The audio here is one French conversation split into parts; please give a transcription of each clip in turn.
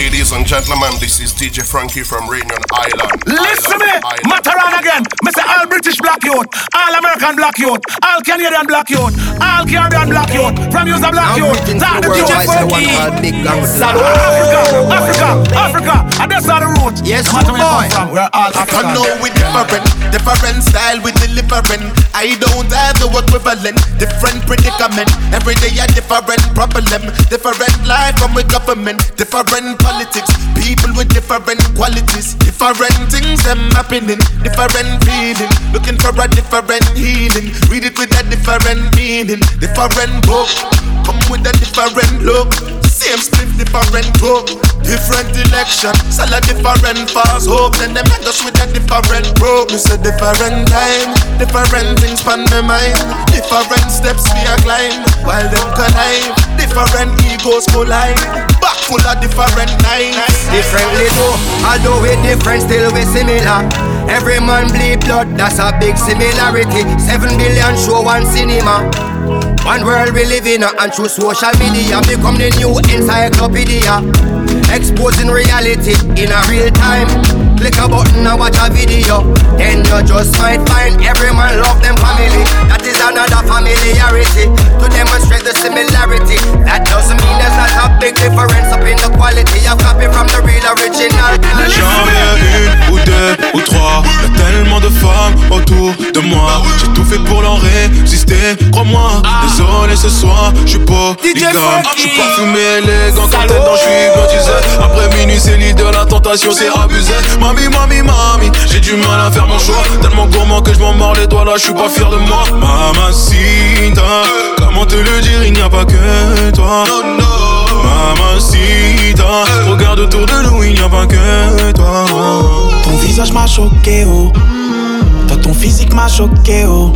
lady. Ladies and gentlemen, this is DJ Frankie from Reunion Island. Listen Island, me, Island. Mataran again. Me say all British black youth, all American black youth, all Canadian black youth, all Caribbean black youth, from you a black I'm youth. reaching Talk to the the world, DJ I say one Funky. Big Gang Africa, Africa, Africa, and that's all the root. Yes, no matter oh where you boy. come from, we're all I know we different, different style we delivering. I don't have no equivalent, different predicament. Every day a different problem, different life from with government, different politics. People with different qualities, different things them happening, different feeling. Looking for a different healing. Read it with a different meaning, different book. Come with a different look. Same split, different book. Different election, sell a different fast hope. Then them hang us with a different rope. It's a different time, different things pan my mind. Different steps we are climb while them connive. Different egos collide. Back full of different knives. Differently though, although we different, still we similar. Every man bleed blood, that's a big similarity. Seven billion show one cinema. One world we live in, uh, and through social media become the new encyclopedia. Exposing reality in a real time. Click a button and watch a video. Then you just might find every man love them family. That is another familiarity to demonstrate the similarity. That doesn't mean there's not a big difference up in the quality of copy from the real original. J'en veux une ou deux ou trois. Y'a tellement de femmes autour de moi. J'ai tout fait pour leur résister, crois-moi. Désolé ce soir, je suis pas polygame. Je suis parfumé élégant quand t'es dans, je suis hypnotisé. Après minuit, c'est l'île de la tentation, c'est abusé. Mami, mami, mami, j'ai du mal à faire mon choix. Tellement gourmand que je m'en mords les doigts là, je suis pas fier de moi. Mamacita, comment te le dire, il n'y a pas que toi. Mamacita, regarde autour de nous, il n'y a pas que toi. Ton visage m'a choqué, oh. Toi, ton physique m'a choqué, oh.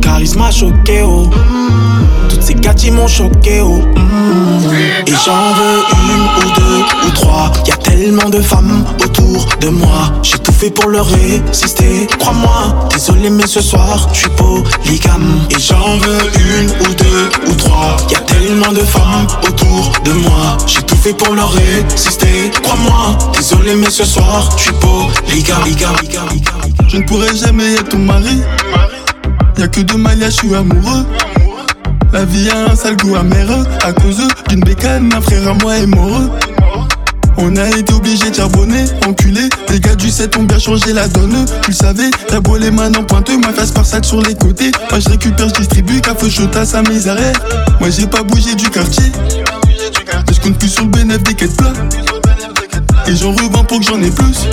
Ton charisme choqué, oh. Toutes ces gâtis m'ont choqué, oh. Et j'en veux une ou deux ou trois. Y a tellement de femmes autour de moi. J'ai tout fait pour leur résister, crois-moi. Désolé, mais ce soir, je suis polygame. Et j'en veux une ou deux ou trois. Y a tellement de femmes autour de moi. J'ai tout fait pour leur résister, crois-moi. Désolé, mais ce soir, je suis polygame. Je ne pourrai jamais être ton mari. Y'a que de Maya, je suis amoureux. La vie a un sale goût amer à cause d'une bécane, un frère à moi est mort. On a été obligé de charbonner, enculé. Les gars du 7 ont bien changé la donne. Tu le savais, t'as beau les mains en pointeux, ma face par sac sur les côtés. Moi je récupère, je distribue, café à sa arrêt. Moi j'ai pas bougé du quartier. Je compte plus sur le bénéfice des quêtes plats. Et j'en revends pour que j'en ai plus.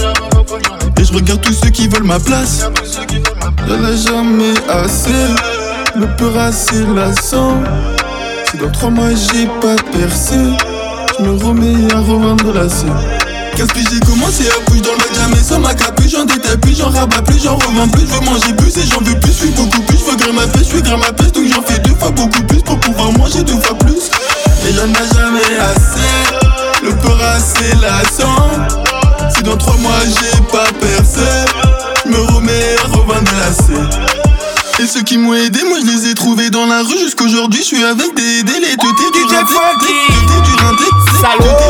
Et je regarde tous ceux qui veulent ma place. Y'en a jamais assez. Le peur assez lassant. Si dans trois mois j'ai pas percé, je me remets à revendre la scène. Qu'est-ce que j'ai commencé à bouger dans le jamais sans ma capuche, j'en détaille plus, j'en rabats plus, j'en revends plus, je veux manger plus et j'en veux plus, je suis beaucoup plus, je veux grimper ma pêche, je veux grimper ma pêche, donc j'en fais deux fois beaucoup plus pour pouvoir manger deux fois plus. Et y'en a jamais assez, le peur assez lassant. Si dans trois mois j'ai pas percé, je me remets à revendre la scène. Et ceux qui m'ont aidé, moi je les ai trouvés dans la rue jusqu'aujourd'hui. Je suis avec des délais, teutés du rinté, teutés du rinté, teutés du rinté,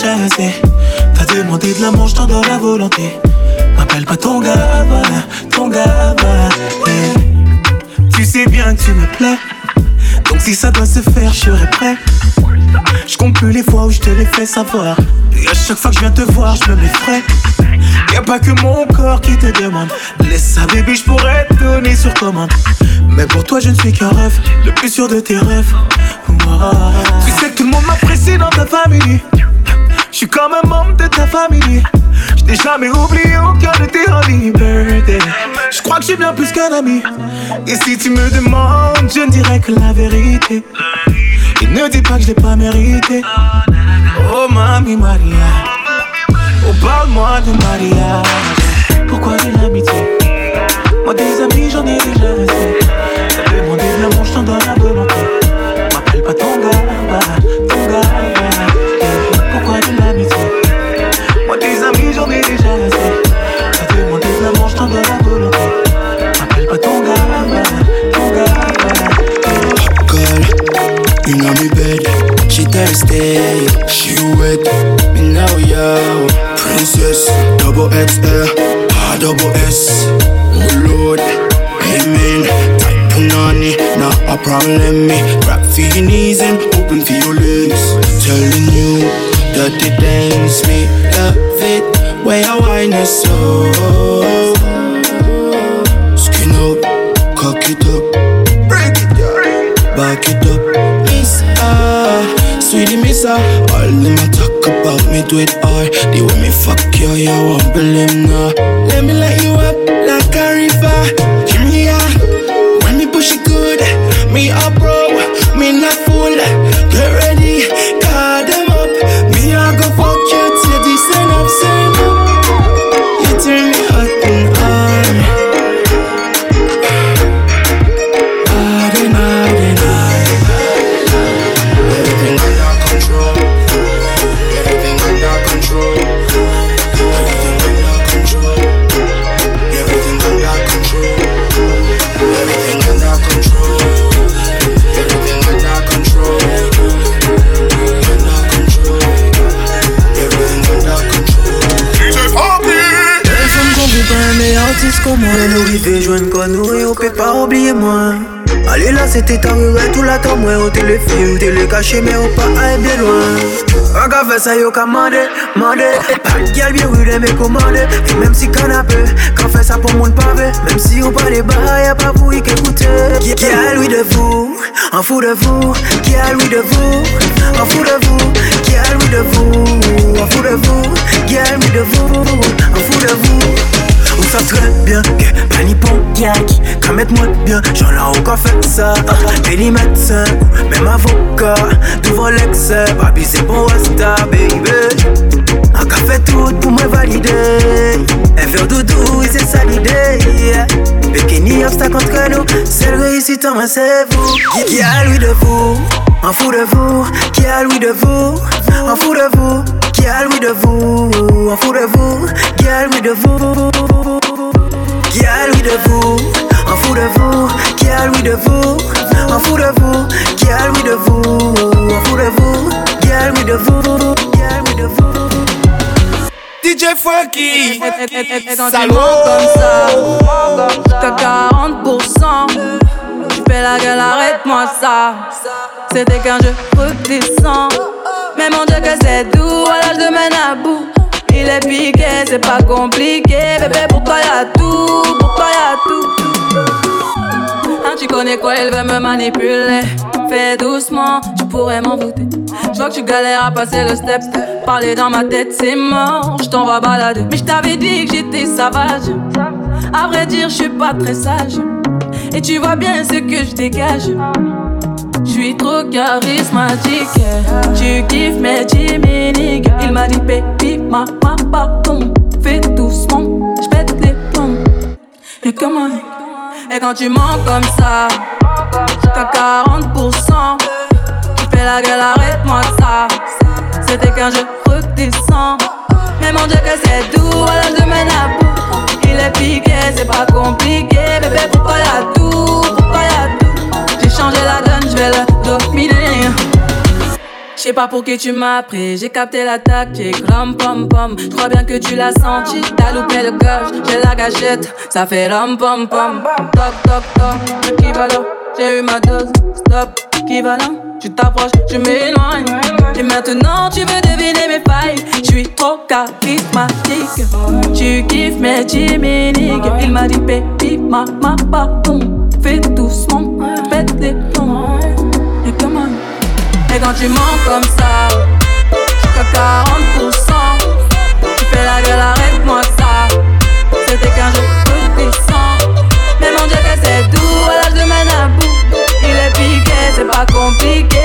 T'as demandé de l'amour, je t'en donne la volonté M'appelle pas ton gars, ton gars. Eh. Tu sais bien que tu me plais Donc si ça doit se faire, je serai prêt je compte plus les fois où je te l'ai fait savoir. Et à chaque fois que je viens te voir, je me m'effraie. Y'a pas que mon corps qui te demande. Laisse ça, bébé, je pourrais te donner sur commande. Mais pour toi, je ne suis qu'un rêve, le plus sûr de tes rêves. Tu sais que tout le monde m'apprécie dans ta famille. Je suis comme un membre de ta famille. Je t'ai jamais oublié cœur de tes happy birthday. Je crois que j'ai bien plus qu'un ami. Et si tu me demandes, je ne dirais que la vérité. Et Ne dis pas que je l'ai pas mérité. Oh, mamie Maria. Oh, parle-moi de mariage. Pourquoi de l'amitié? Moi, des amis, j'en ai déjà assez. T'as demandé de l'amour, je t'en donne la volonté. M'appelle pas ton gars, ton gars. On me bed, she thirsty, she wet. Me now, yo, princess, double XL, ah, double S. Oh Lord, amen. Tight punani, not a problem. Me grab for your knees and open for your legs. Telling you that it dance me, love it. Where I wine is so. Skin out, cock it up, sweetie miss ah. All them talk about me do it hard. The way me fuck you, you won't believe nah. Let me let you caché mais au pas aller bien loin. Un gars ça yo commandé, mandé Pas de gueule bien oui mais commandé Et même si canapé, quand fait ça pour mon pavé Même si on parle des bas y'a pas vous qui écoutez Qui qui a lui de vous, en fou de vous. Qui a lui de vous, en fou de vous. Qui a lui de vous, en fou de vous. Qui a lui de vous, en fou de vous savent très bien que pas ni bon qui Quand mettre moi bien, j'en ai encore fait ça. Et les médecins, même avocat Devant l'excès, papi c'est bon resta baby. Encore fait tout pour me valider. Et faire doudou, c'est ça l'idée a obstacle entre nous Seule réussite en c'est vous Qui- Qui a lui de vous? En fou de vous, qui a lui de vous, en fou de vous, qui a lui de vous, en fou de vous, qui a lui de vous, qui a lui de vous, en fou de vous, qui a lui de vous, en fou de vous, qui a lui de vous, en fou de vous, qui a lui de vous, qui a lui de vous. DJ Funky. Mens comme ça, t'as 40%. Tu fais la gueule, arrête-moi ça. C'était qu'un jeu redescend. Mais mon Dieu, que c'est doux, l'âge de mène à bout. Il est piqué, c'est pas compliqué. Bébé, pour toi y'a tout, pour toi y'a tout. Hein, tu connais quoi, elle veut me manipuler. Fais doucement, tu pourrais m'en douter. Je vois que tu galères à passer le step. Parler dans ma tête, c'est mort. Je t'envoie balader. Mais je t'avais dit que j'étais sauvage. À vrai dire, je suis pas très sage. Et tu vois bien ce que je dégage. Je suis trop charismatique. Tu kiffes mes Jiminy. Il m'a dit, baby, ma, ma, pardon. Fais doucement, je pète les plombs. Et comment Et quand tu mens comme ça, t'as 40%. Tu fais la gueule, arrête-moi ça. C'était qu'un jeu redescend. Mais mon Dieu, que c'est doux, à l'âge de mène à bout. Il est piqué, c'est pas compliqué. Bébé, pourquoi y'a tout? Pourquoi y'a tout? J'ai changé la je sais pas pour qui tu m'as pris, j'ai capté la tactique, rom pom pom. Je crois bien que tu l'as senti, t'as loupé le coche, j'ai la gâchette, ça fait rom pom pom. Toc toc toc, équivalent, j'ai eu ma dose, stop, équivalent. Tu t'approches, je m'éloigne. Et maintenant tu veux deviner mes failles. Je suis trop charismatique. Tu kiffes mes chiminiques. Il m'a dit, baby, ma, ma, pardon. Fais doucement, pète les Quand tu mens comme ça, jusqu'à 40%. Tu fais la gueule, arrête-moi ça. C'était qu'un jour redescend. Mais mon Dieu, que c'est doux, à l'âge de bout. Il est piqué, c'est pas compliqué.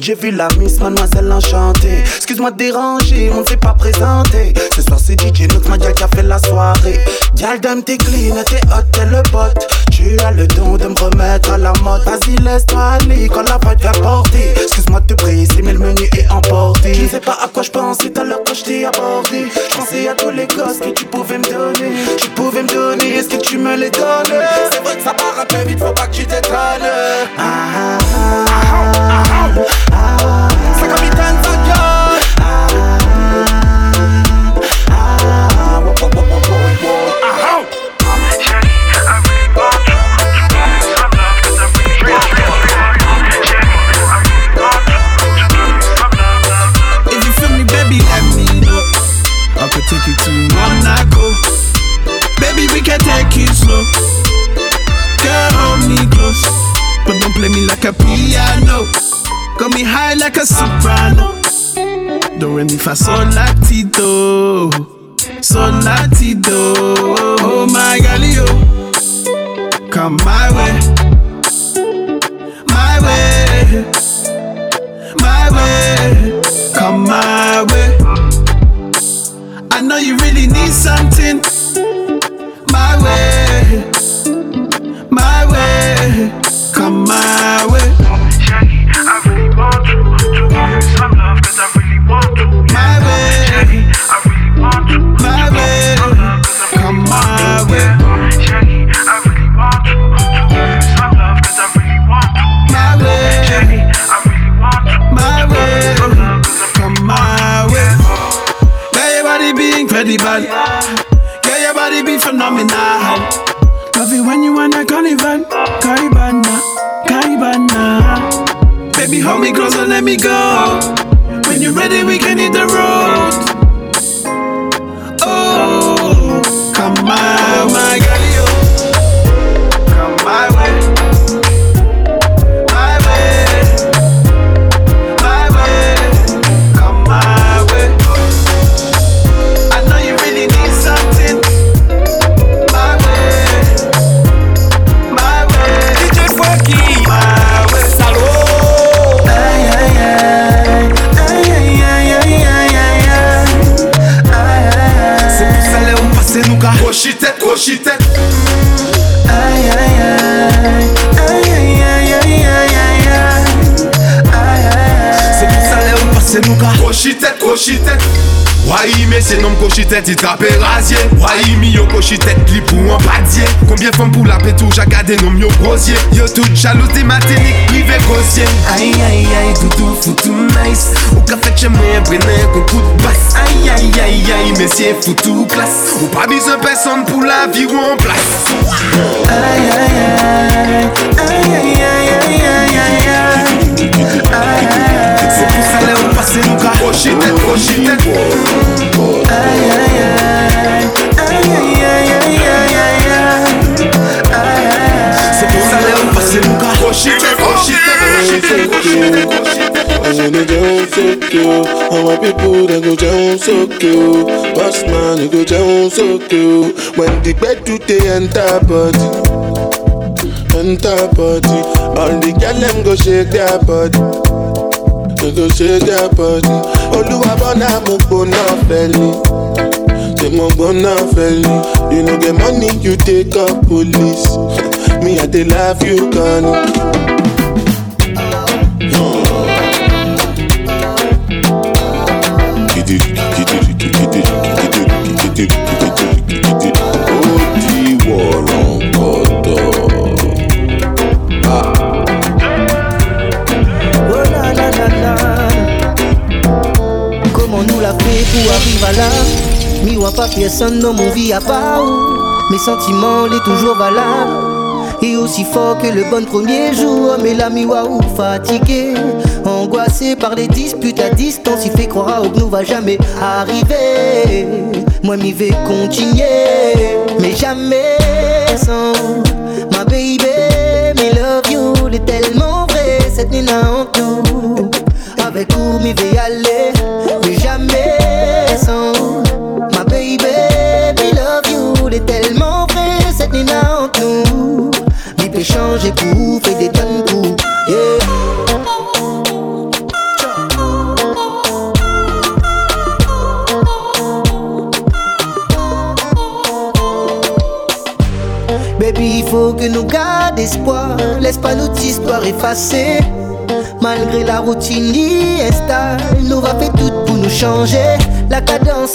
J'ai vu la Miss Mademoiselle enchantée. Excuse-moi de déranger, on ne s'est pas présenté. Ce soir c'est DJ Nook Madia qui a fait la soirée. Dial donne tes clean, t'es hot, t'es le pote. Tu as le don de me remettre à la mode. Vas-y, laisse-toi aller quand la vibe va porter. Excuse-moi de te presser, mais le menu est emporté. Je sais pas à quoi je pensais tout à quand je t'ai abordé. Je pensais à tous les gosses que tu pouvais me donner. Tu pouvais me donner, est-ce que tu me les donnes? C'est vrai que ça part un vite, faut pas que tu t'étonnes. Ah, ah. Ah, play me like a piano. Got me high like a soprano. Do re mi fa sol la ti do. Sol la ti do. Oh my God, oh. yo. Come my way. Cochitette. Wai mais c'est nom cochitette, il trappe rasier Wai mi yo cochitette, li pou an padye Combien femme pour la pétou, j'ai gardé nom yo grosier Yo tout jaloux des matiniques, privé grossier Aïe aïe aïe, toutou foutou nice Ou ka moi, prenne un coup de basse Aïe aïe aïe aïe, messieurs foutou classe Ou pas besoin personne pour la vie ou aïe aïe aïe Aïe aïe C'est pour ça on on gonna down so cute. All my people go so cute. Boss man, go cute. When the bed do they enter body, enter body. All the girl them go shake their body. They go shake their body. Oluwa bona mo gbona feli. Say mo gbona feli. You know get money, you take up police. Me I dey laugh you gone. Pour arriver là Mi wa pas personne dans mon vie à part Mes sentiments les toujours valables. Et aussi fort que le bon premier jour Mais la mi wa ou fatigué. Angoissé par les disputes à distance Il fait croire que nous va jamais arriver. Moi m'y vais continuer Mais jamais sans Ma baby, me love you Elle est tellement vraie cette nina en tout. Avec où m'y vais aller? changer pour fait des tonnes coups. Yeah. Baby, il faut que nous garde espoir. Laisse pas notre histoire effacer. Malgré la routine installe, nous va faire tout pour nous changer. La cadence,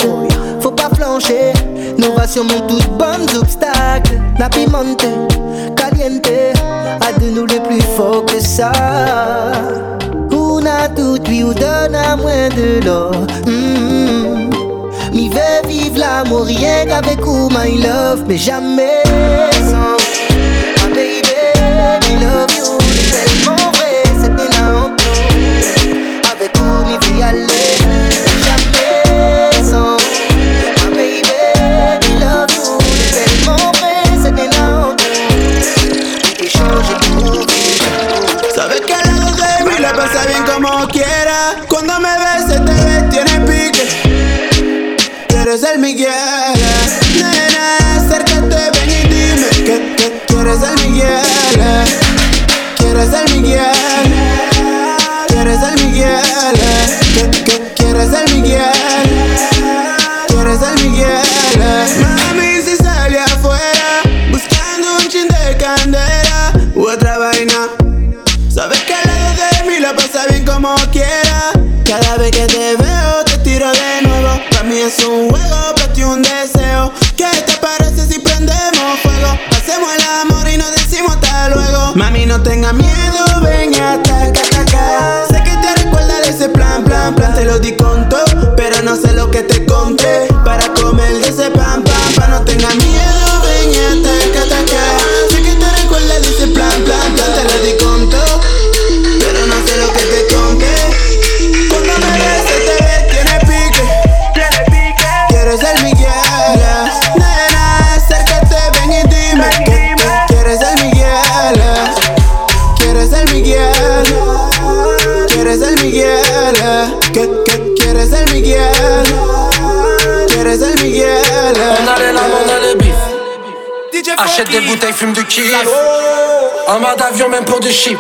faut pas flancher. Nous va surmonter toutes bonnes obstacles. La à de nous le plus fort que ça. On a tout, lui, ou donne à moins de l'or. Mm veut vivre l'amour, rien qu'avec vous, my love, mais jamais eres de Miguel. tenga miedo. Des bouteilles, fume du kiff. En mode avion, même pour du chip.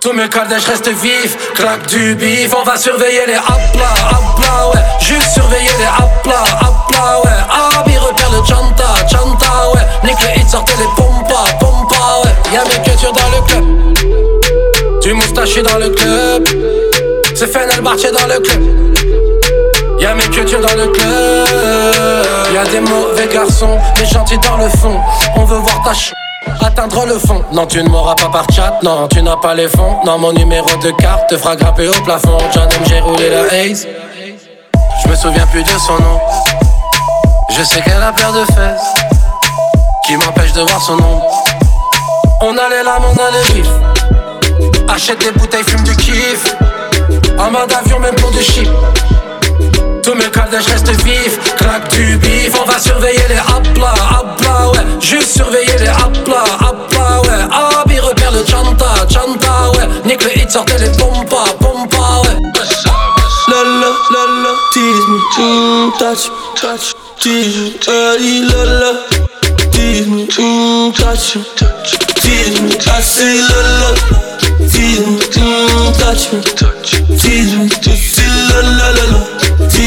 Tous mes Kardashians restent vifs, claque du bif. On va surveiller les aplas, aplas, ouais. Juste surveiller les aplas, aplas, ouais. Abi repère le chanta, chanta, ouais. Nique le hit, sortez les pompas, pompas, ouais. Y'a mes cultures dans le club. Du moustache dans le club. C'est Fenel Bartier dans le club. Y'a mes cultures dans le club. Y'a des mauvais garçons, mais gentils dans le fond. On veut voir ta ch. Atteindre le fond. Non, tu ne m'auras pas par chat. Non, tu n'as pas les fonds. Non, mon numéro de carte te fera grimper au plafond. John j'ai roulé la haze. Je me souviens plus de son nom. Je sais qu'elle a peur de fesses. Qui m'empêche de voir son ombre. On a les lames, on a les. Achète des bouteilles, fume du kiff. En mode avion, même pour du chip. Tous mes Kardashians restent vifs, claque du bif. On va surveiller les aplas, aplas, ouais. Juste surveiller les aplas, aplas, ouais. Abi repère le chanta, chanta, ouais. Nique le hit, sortez les pompas, pompas, ouais. Lala, lala, tease me, mm, touch, touch, tease me, lala, tease me, mm, touch me, tease me, I say tease me, mm, touch me,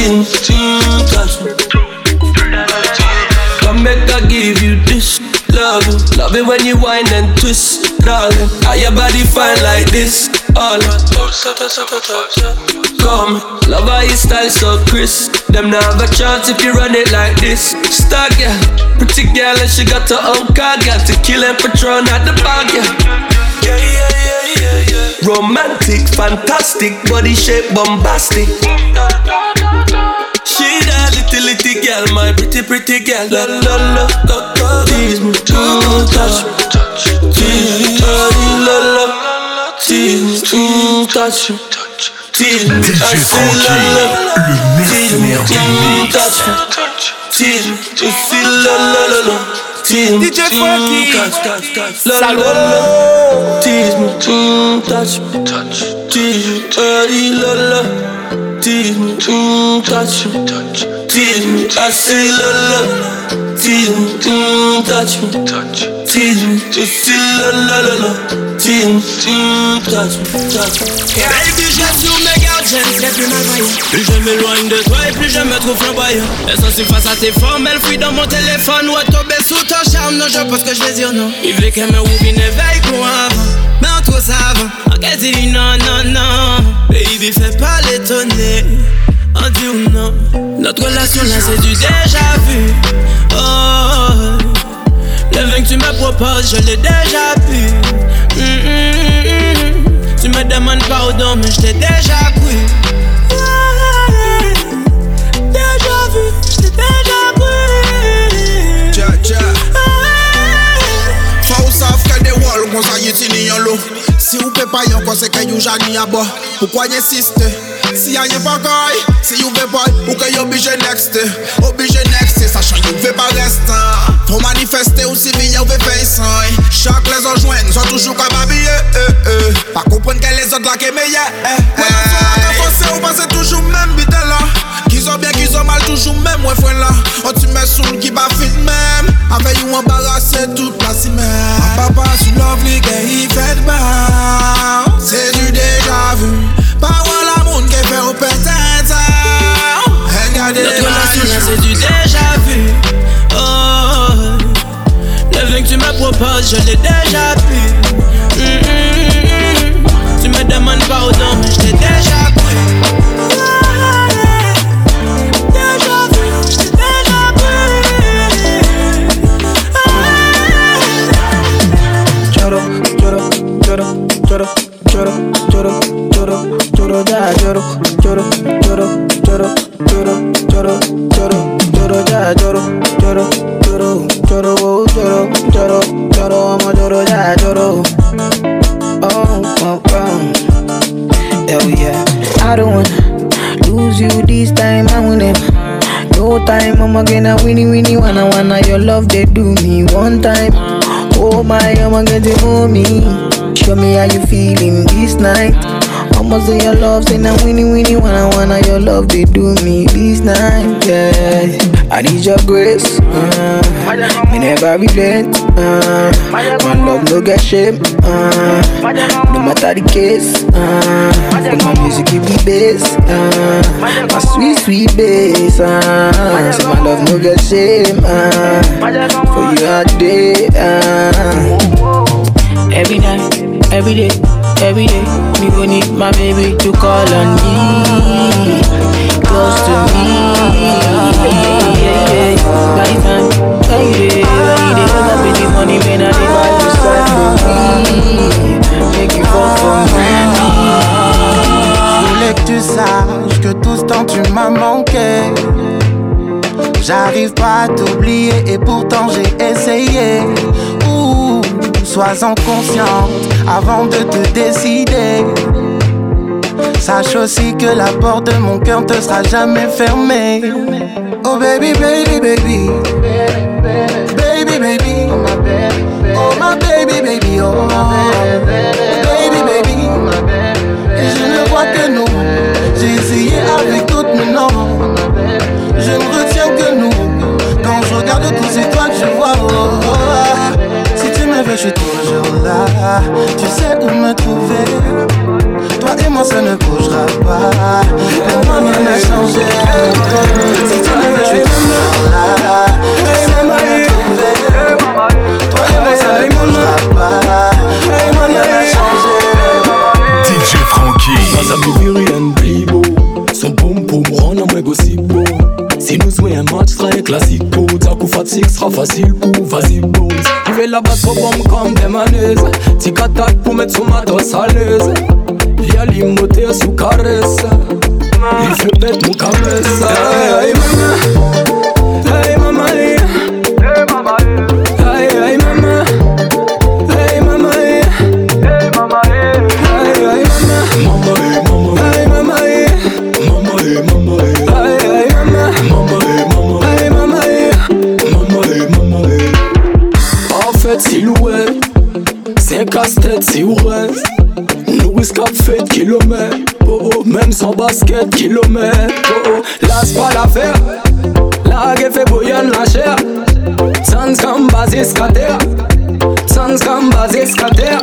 Come back, I give you this. Love it, love it when you whine and twist, darling. How your body fine like this, all Come, love how you style so crisp. Them not have a chance if you run it like this. Star girl, pretty girl and she got her own car. Got to kill and patron at the bar, yeah. Yeah, yeah, yeah, yeah, yeah. Romantic, fantastic, body shape bombastic. She that little little girl, my pretty pretty girl. La la la, la, la. tease me, mm, touch me, tease me, oh, la la, tease me, mm, touch me, tease me, I say la la, tease me, mm, touch me, tease me, I say la la la la. Tease me, mm, touch, touch, touch, la la la la. Tease me, mm, touch me, touch, tease me, oh, la la. Tease me, touch me, touch, tease me. I say la la. Tease me, touch me, touch, tease me. Feel la la la me, touch me, touch me. Baby, je ne serai plus. Plus je m'éloigne de toi et plus je me trouve flamboyant. Elles sont face à tes formes, elles fuient dans mon téléphone. Ou à tomber sous ton charme, non, je pense que je vais dire non. Il veut qu'elle me ouvre une éveil pour avant. Mais on trouve ça avant. Qu'elle dit non, non, non. Baby, fais pas l'étonner. On dit ou non. Notre relation là, c'est du déjà vu. Oh. Le vin que tu me proposes, je l'ai déjà bu. Mm, mm, mm, tu me demandes pardon, mais je t'ai déjà pris. Déjà vu, je t'ai déjà pris. Tcha tcha. Faut savoir que des walls, qu'on s'aille. Si ou pe pa yon kon se ke yon jani a bo Ou kwa nye Si a yon pa koy Si yon ve boy Ou ke yon obije next? Obije next Sachan yon ve pa restan Fon manifeste ou si vi yon ve feysan Chak les anjwen Son toujou ka eh, eh. Pa les ot la ke meye eh, eh, Mwen an son la ka fose ou pase toujou men bide mal toujou men mwen fwen la. Oh, an ti men soul ki ba fit men Ave yon embarase tout la si men A ah, papa sou love li ke yi fed je l'ai déjà pu. Mm -hmm. Tu me demandes pas pardon, On me. Show me how you feeling this night. I'ma say your love, say now winnie winnie wanna wanna your love they do me this night. Yeah, I need your grace. Uh, me never relent. Uh, my love no get shame. Uh, no matter the case. Uh, when my music give me bass. Uh, my sweet sweet bass. Uh, say my love no get shame. Uh, for you all day. Uh, every night, every day, every day, me go need my baby to call on me, close to me. Money, man, I voulais que tu saches que tout ce temps tu m'as manqué. J'arrive pas à t'oublier et pourtant j'ai essayé. Sois-en consciente avant de te décider. Sache aussi que la porte de mon cœur te sera jamais fermée. Oh baby, baby, baby. Baby, baby. Oh my baby, baby. Oh baby, Je suis toujours là. Tu sais où me trouver. Toi et moi, ça ne bougera pas. Pour moi, rien n'a changé. Si tu me veux, je suis toujours là. Tu sais où me trouver. Toi et moi, ça ne bougera pas. Pour moi, rien n'a changé. DJ Frankie. Sasa Vivian Bibo Son pom pom rend la mwen gosipo Si nous jouons un match très classico Ta coup fatigue sera facile pour vas-y la battre au bombe comme des maneuses Tic attaque pour mettre son matos à l'aise Via l'imoté sous caresse Il fait bête mon cabesse Hey mama casse-tête, c'est reste Nous escape fait kilomètre, oh oh, même sans basket, kilomètre, oh oh, lasse pas l'affaire, la gueule fait bouillonne la chair, sans comme basé scatter, sans comme basé scatter.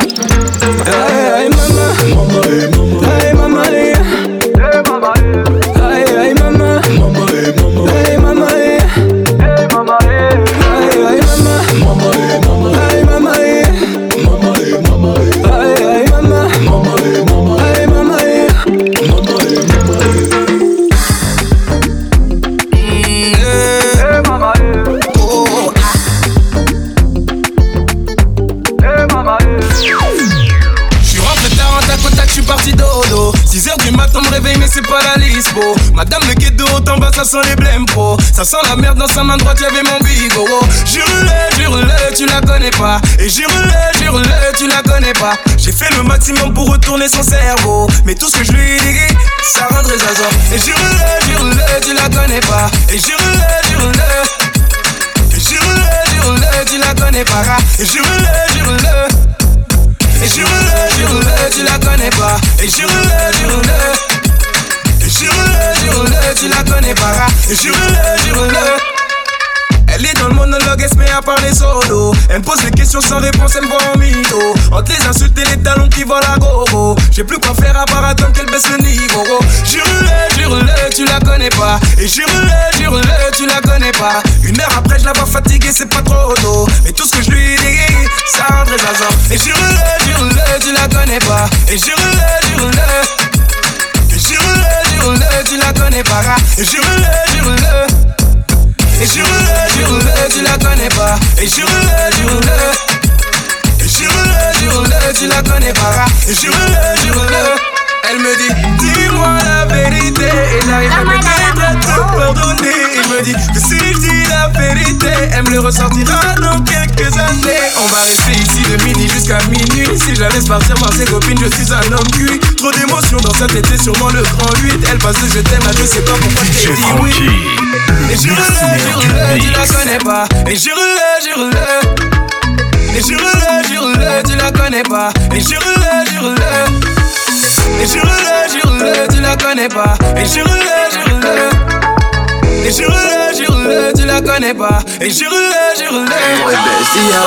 Pour retourner son cerveau. Mais tout ce que je lui J'ai plus quoi faire à part attendre qu'elle baisse le niveau. Oh. Jure-le, jure-le, tu la connais pas. Et jure-le, jure-le, tu la connais pas. Une heure après, je la vois fatiguée, c'est pas trop tôt. Mais tout ce que je lui dis, ça rendrait zaza. Et jure-le, jure-le, tu la connais pas. Et jure-le, jure-le. Et jure-le, jure-le, tu la connais pas. Et jure-le, jure-le. Et jure-le, jure-le, tu la connais pas. Et jure-le, jure-le. Jure-le, jure-le, tu la connais pas. Et jure-le, jure-le. Elle me dit, dis-moi la vérité. Et j'arrive à me mettre à te pardonner. Il me dit que si je dis la vérité, elle me le ressortira dans quelques années. On va rester ici de midi jusqu'à minuit. Si je la laisse partir voir ses copines, je suis un homme cuit. Trop d'émotions dans cette été, sûrement le grand 8. Elle passe de je t'aime à je sais pas pourquoi je t'ai dit oui. Et jure-le, jure-le, tu la connais pas. Et jure-le, jure-le. Et jure-le, jure-le, tu la connais pas. Et jure-le, jure-le. Et jure-le, jure-le, tu la connais pas. Et jure-le, jure-le. Et jure-le, jure-le, tu la connais pas. Et jure-le, jure-le. Ouais, Bestia,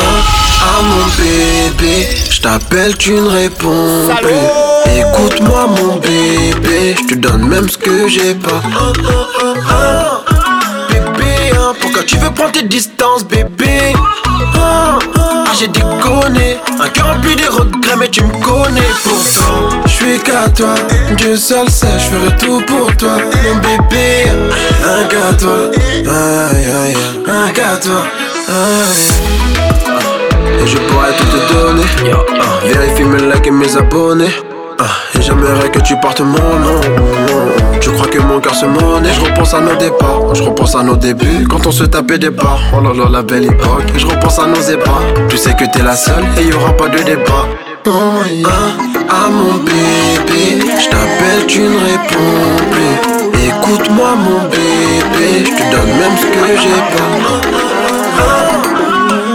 à mon bébé, je t'appelle, tu ne réponds plus. Écoute-moi, mon bébé, je te donne même ce que j'ai pas. Bébé, hein, pourquoi tu veux prendre tes distances, bébé? Un cœur rempli de regrets, mais tu me connais pourtant. Je suis qu'à toi, Dieu seul sait, je ferai tout pour toi, mon bébé. Un qu'à toi, un qu'à toi. Et je pourrais tout te donner, vérifie mes likes et mes abonnés. Ah, et j'aimerais que tu portes mon nom. Tu crois que mon cœur se monnaie Je repense à nos départs, je repense à nos débuts Quand on se tapait des barres, oh là là la belle époque je repense à nos ébats. Tu sais que t'es la seule et y aura pas de débat. Ah mon bébé, je t'appelle, tu ne réponds plus. Écoute-moi mon bébé, je te donne même ce que j'ai pas. Ah,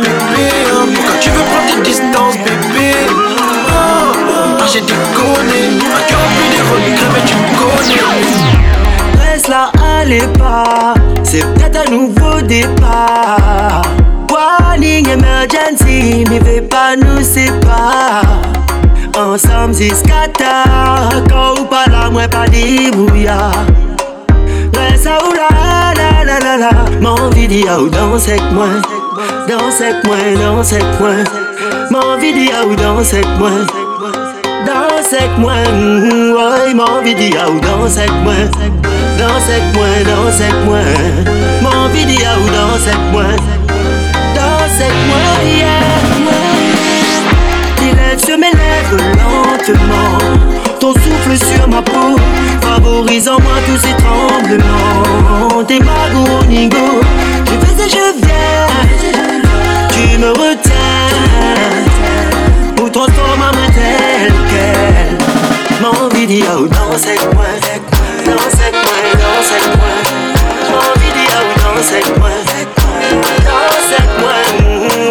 Bébé, pourquoi tu veux prendre tes distances bébé? Ah, ah, j'ai déconné, un cœur de regrets Reste là, allez pas. C'est peut-être un nouveau départ. Warning emergency, vais pas nous séparer. Ensemble jusqu'à tard. Quand ou pas là, moi pas débrouillard. Reste là, ou la la la la. Mon vidéo danse avec moi. Danse avec moi, danse avec moi. Mon vidéo danse avec moi. Danse moi, mm, ouais, mon vidéo danse avec moi. Danse avec moi, danse avec moi. Mon vidéo danse avec moi. Danse avec moi, yeah. Tes sur mes lèvres lentement. Ton souffle sur ma peau, favorisant moi tous ces tremblements. T'es ma gournigo, je vais et je viens. Tu me retiens quel. Mon vidéo danse avec moi, danse avec moi, danse avec moi. Mon vidéo danse avec moi, danse avec moi. mm,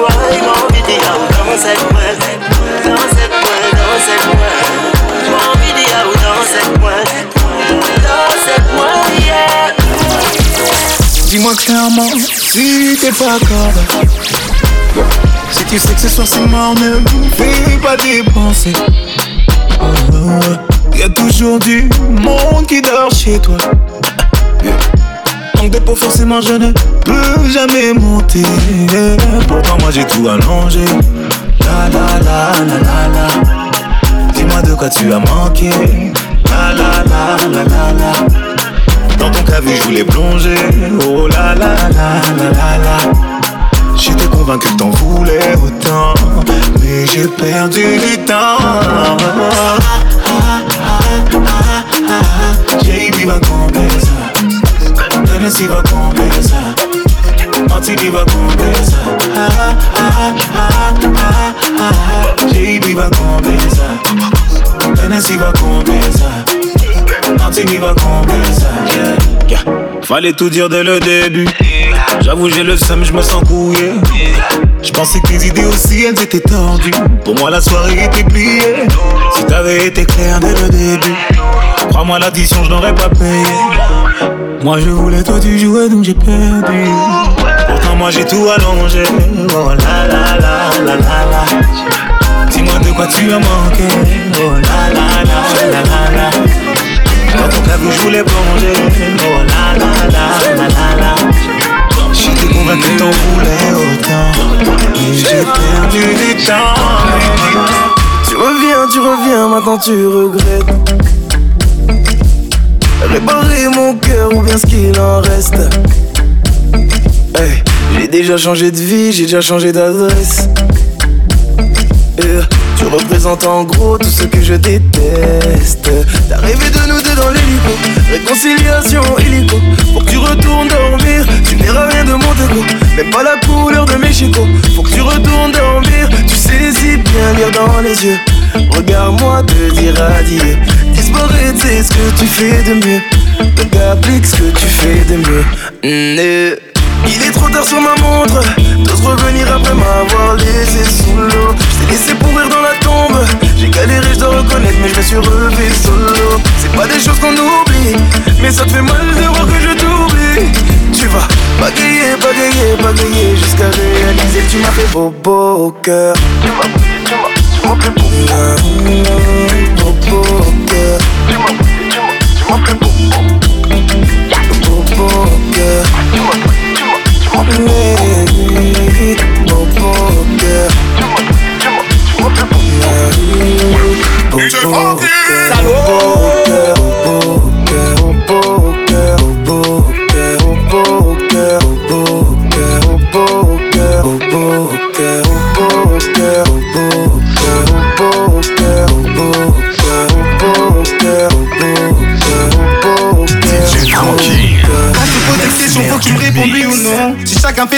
Ouais, mon vidéo danse avec moi, danse avec moi, danse avec moi. Mon vidéo danse avec moi, danse avec moi, yeah. Dis-moi clairement si t'es pas capable. Si tu sais que ce soir c'est mort, ne fais pas dépenser. Oh, oh. Y a toujours du monde qui dort chez toi. Manque de peau, forcément, je ne peux jamais monter. Pourtant, moi j'ai tout allongé. La la la la la la. Dis-moi de quoi tu as manqué. La la la la la la. Dans ton cas, vu, je voulais plonger. Oh la la la la la la. J'étais convaincu que t'en voulais autant, mais j'ai perdu du temps. JB va conversa, Tennessee va conversa, Martini va conversa. JB va conversa, Tennessee va conversa, Martini va. Yeah. Yeah. Fallait tout dire dès le début. J'avoue, j'ai le seum, je me sens couillé. Je pensais que tes idées aussi, elles étaient tordues. Pour moi, la soirée était pliée. Si t'avais été clair dès le début, crois-moi, l'addition, je n'aurais pas payé. Moi, je voulais, toi, tu jouais, donc j'ai perdu. Pourtant, moi, j'ai tout allongé. Oh la la la la la la. Dis-moi de quoi tu as manqué. Oh la la la la la la. Tu regrettes? Réparer mon cœur ou bien ce qu'il en reste? Hey, j'ai déjà changé de vie, j'ai déjà changé d'adresse. Tu représentes en gros tout ce que je déteste. T'as rêvé de nous deux dans l'hélico, réconciliation illico. Pour que tu retournes dormir, tu verras rien de mon déco. Même pas la couleur de mes chicots. Faut que tu retournes dormir, tu sais si bien lire dans les yeux. Regarde-moi te dire adieu. Disparaître, c'est ce que tu fais de mieux. Donc ce que tu fais de mieux. Mm, eh. Il est trop tard sur ma montre T'oses revenir après m'avoir laissé sous l'eau? Je t'ai laissé pourrir dans la tombe J'ai galéré, je dois reconnaître Mais je me suis relevé solo C'est pas des choses qu'on oublie Mais ça te fait mal de voir que je t'oublie Tu vas bagayer, bagayer, bagayer Jusqu'à réaliser que tu m'as fait bobo au cœur Tu m'as tu m'as, Bunga, bunga, bunga, bunga, bunga,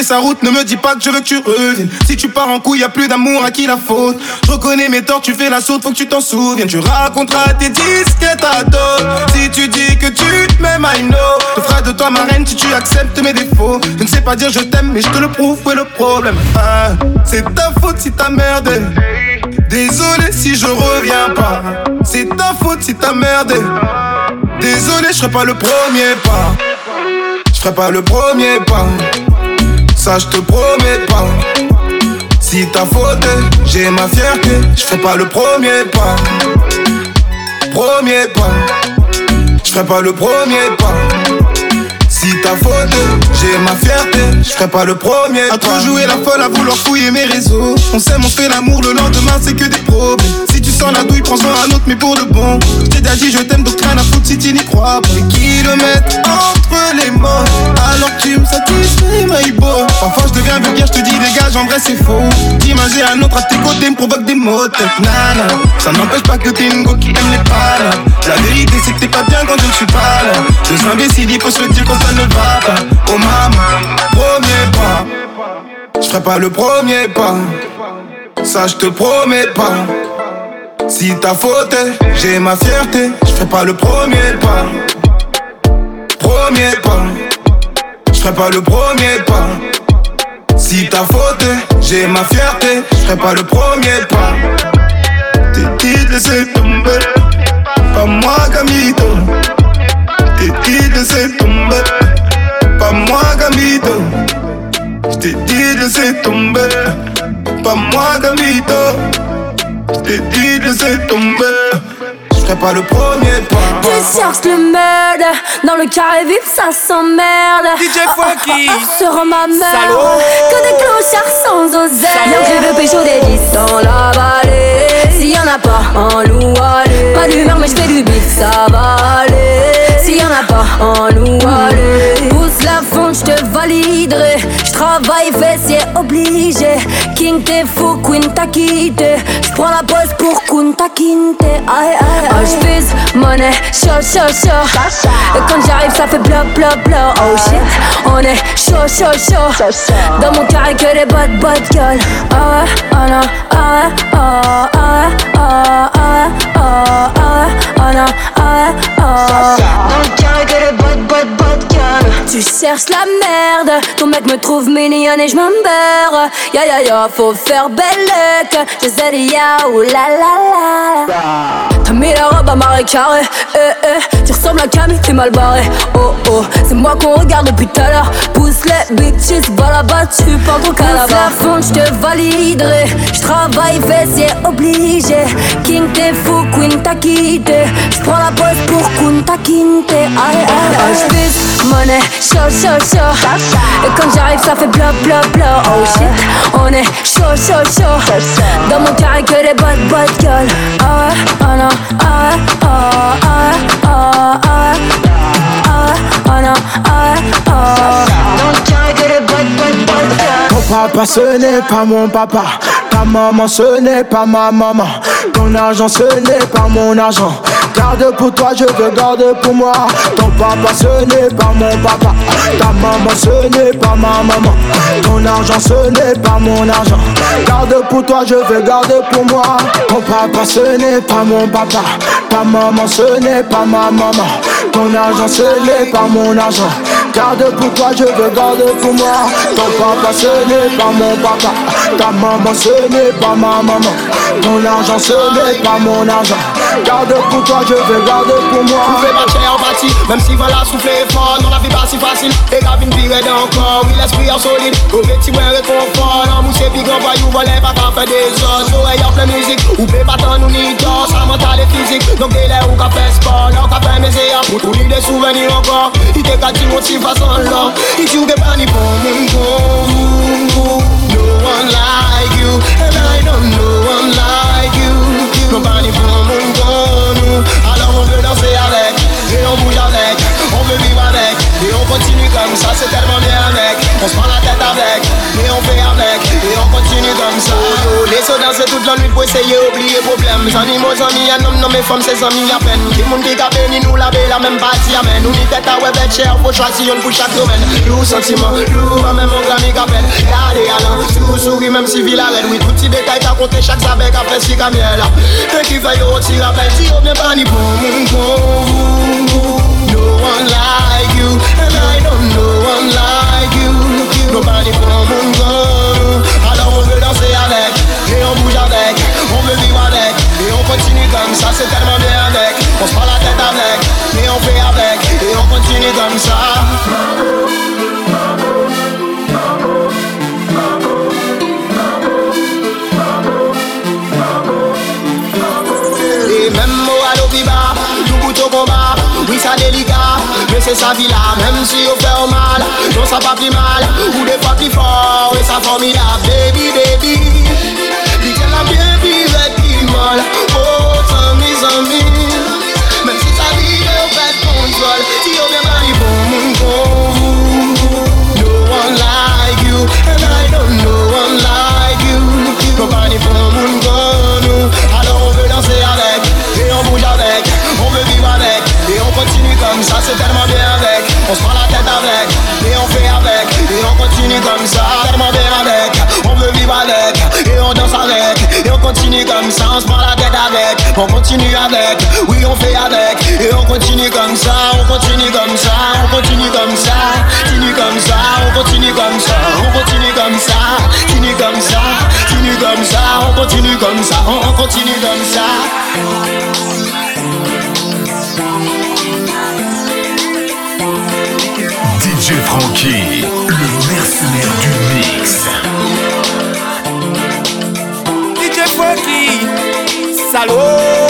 sa route, ne me dis pas que je veux que tu reviennes. Si tu pars en couille, y a plus d'amour, à qui la faute Je reconnais mes torts, tu fais la sourde, faut que tu t'en souviennes. Tu raconteras tes disquettes à d'autres. Si tu dis que tu m'aimes, I know. Je ferai de toi ma reine si tu acceptes mes défauts. Je ne sais pas dire je t'aime, mais je te le prouve, où est le problème? Ah, C'est ta faute si t'as merdé. Désolé si je reviens pas. C'est ta faute si t'as merdé. Désolé, je ferai pas le premier pas. Je ferai pas le premier pas. Ça, je te promets pas. Si t'as faute, j'ai ma fierté. Je ferai pas le premier pas. Premier pas. Je ferai pas le premier pas. Si t'as faute, j'ai ma fierté, je ferai pas le premier. À trop jouer la folle, à vouloir fouiller mes réseaux. On s'aime, on fait l'amour, le lendemain c'est que des problèmes. Sens la douille, prends-en un autre, mais pour de bon. J't'ai déjà dit, je t'aime, donc rien à foutre si tu n'y crois pas. Des kilomètres entre les morts, alors tu me satisfais, my boy. Parfois je deviens vulgaire, je te dis, dégage, en vrai c'est faux. T'imagines un autre à tes côtés, me provoque des mots tête. Nana, ça n'empêche pas que t'es une go qui aime les palabres. La vérité, c'est que t'es pas bien quand je ne suis pas là. Deux imbéciles, il faut se dire quand ça ne va pas. Oh maman, premier pas. Je ferai pas le premier pas. Ça, je te promets pas. Si t'as faute, j'ai ma fierté. Je ferai pas le premier pas. Premier pas. Je ferai pas le premier pas. Si t'as faute, j'ai ma fierté. Je ferai pas le premier pas. T'es dit de laisser tomber? Pas moi, Gamito. T'es dit de laisser tomber? Pas moi, Gamito. J't'ai dit de laisser tomber. pas moi Gambito. J't'ai dit de laisser tomber. J'ferai pas le premier pas. Tu cherches le merde Dans le carré vip ça s'emmerde. DJ Funky. oh, oh, oh, Sera ma mère. Que des clochards sans oseille. Y'a que le pécho des 10 dans la vallée. S'il y en a pas en loup allez Pas d'humeur mais j'fais du bif ça va aller. S'il y en a pas en loup allez Pousse la fonte j'te validerai J'travaille fessier obligé King t'es fou Queen t'as quitté J'prends la pause pour Kunta Kinte Aïe aïe aïe J'vise monnaie chaud chaud chaud Et quand j'arrive ça fait bla bla bla Oh shit on est chaud chaud chaud Dans mon carré que des bad bad girls Ah ouais ah non ah ouais ah ah ah ah ah ah ah ah ouais ah Tu cherches la merde. Ton mec me trouve mignonne et j'm'en beurre Ya ya ya faut faire belle que Je sais ya ou la la la. T'as mis la robe à marais carré eh, eh. Tu ressembles à Camille, t'es mal barré. Oh oh, c'est moi qu'on regarde depuis tout à l'heure. Pousse les bitches, va là-bas, tu parles ton la fonte, j'te validerai. J'travaille fessier obligé. King t'es fou, Queen t'as quitté. J'prends la pause pour Kunta Kinte. Aïe aïe J'pisse monnaie, chaud chaud chaud. Et quand j'arrive ça fait bla bla bla Oh shit, on est chaud chaud chaud. Dans mon carré que des bad girls Ah ouais, ah non, ah ah ouais Ah ouais, ah non, ouais, ah. Dans le carré que des bad bad girls Ton papa ce n'est pas mon papa Ta maman ce n'est pas ma maman. Ton argent ce n'est pas mon argent. Garde pour toi, je veux garder pour moi. Ton papa ce n'est pas mon papa. Ta maman ce n'est pas ma maman. Ton argent ce n'est pas mon argent. Garde pour toi, je veux garder pour moi. Ton papa ce n'est pas mon papa. Ta maman ce n'est pas ma maman Ton argent ce n'est pas mon argent. Garde pour toi, je veux garder pour moi. Ton papa ce n'est pas mon papa. Ta maman ce n'est pas ma maman. Ton argent ce n'est pas mon argent. Garde pour toi, je veux garder pour moi. Pouvez marcher en bâti, même si voilà souffler fort Non la vie pas si facile, et une pire encore Oui l'esprit en solide, au petit moins réconfort Non mousse et puis grand voyou, volet pas qu'à faire des os Oreille en pleine musique, ou pas tant nous ni tort Ça mental et physique, donc délai ou qu'a fait sport? Non fait mes séances, tous des souvenirs encore Il t'est qu'à dire aussi façon là Il dit ou pas ni bon mon No one like you, and I don't know one like you. Nobody pour mon nous Alors on veut danser avec, et on oh, bouge avec On oh, veut vivre avec, et on oh, continue comme ça C'est tellement bien avec, on se prend la tête avec Et on fait avec, et on continue comme ça Laissez danser toute la nuit pour essayer oublier problème. Amis, mon amis, un homme, non mes femmes, ses amis à peine. Qui monde qui a béni nous la la même partie amen. Nous ni tête à web être cher, faut choisir une pour chaque domaine Lourd sentiment, lourd même mon grammy qu'appelle Regardez Alain, sous souris même si ville arrête Oui tout petit détail t'as compté chaque sabec après si comme elle Et qui fait yo aussi rappel, si on vient pas ni pour mon con No one like you, and I don't know one like you. Nobody continue comme ça C'est tellement bien avec, on se prend la tête avec Et on fait avec, et on continue comme ça. Et même mots à l'opiba, tout bout au combat. Oui ça délicat, mais c'est sa vie là. Même si on fait au mal, non ça pas plus mal Ou des fois plus fort, et ça formidable Baby, baby comme ça C'est tellement bien avec. On se prend la tête avec Et on fait avec. Et on continue comme ça Tellement bien avec. On veut vivre avec Et on danse avec. Et on continue comme ça On se prend la tête avec. On continue avec Oui on fait avec. Et on continue comme ça On continue comme ça On continue comme ça. Continue comme ça On continue comme ça. On continue comme ça Continue comme ça Continue comme ça. On continue comme ça On continue comme ça DJ Frankie, le mercenaire du mix. DJ Frankie, salaud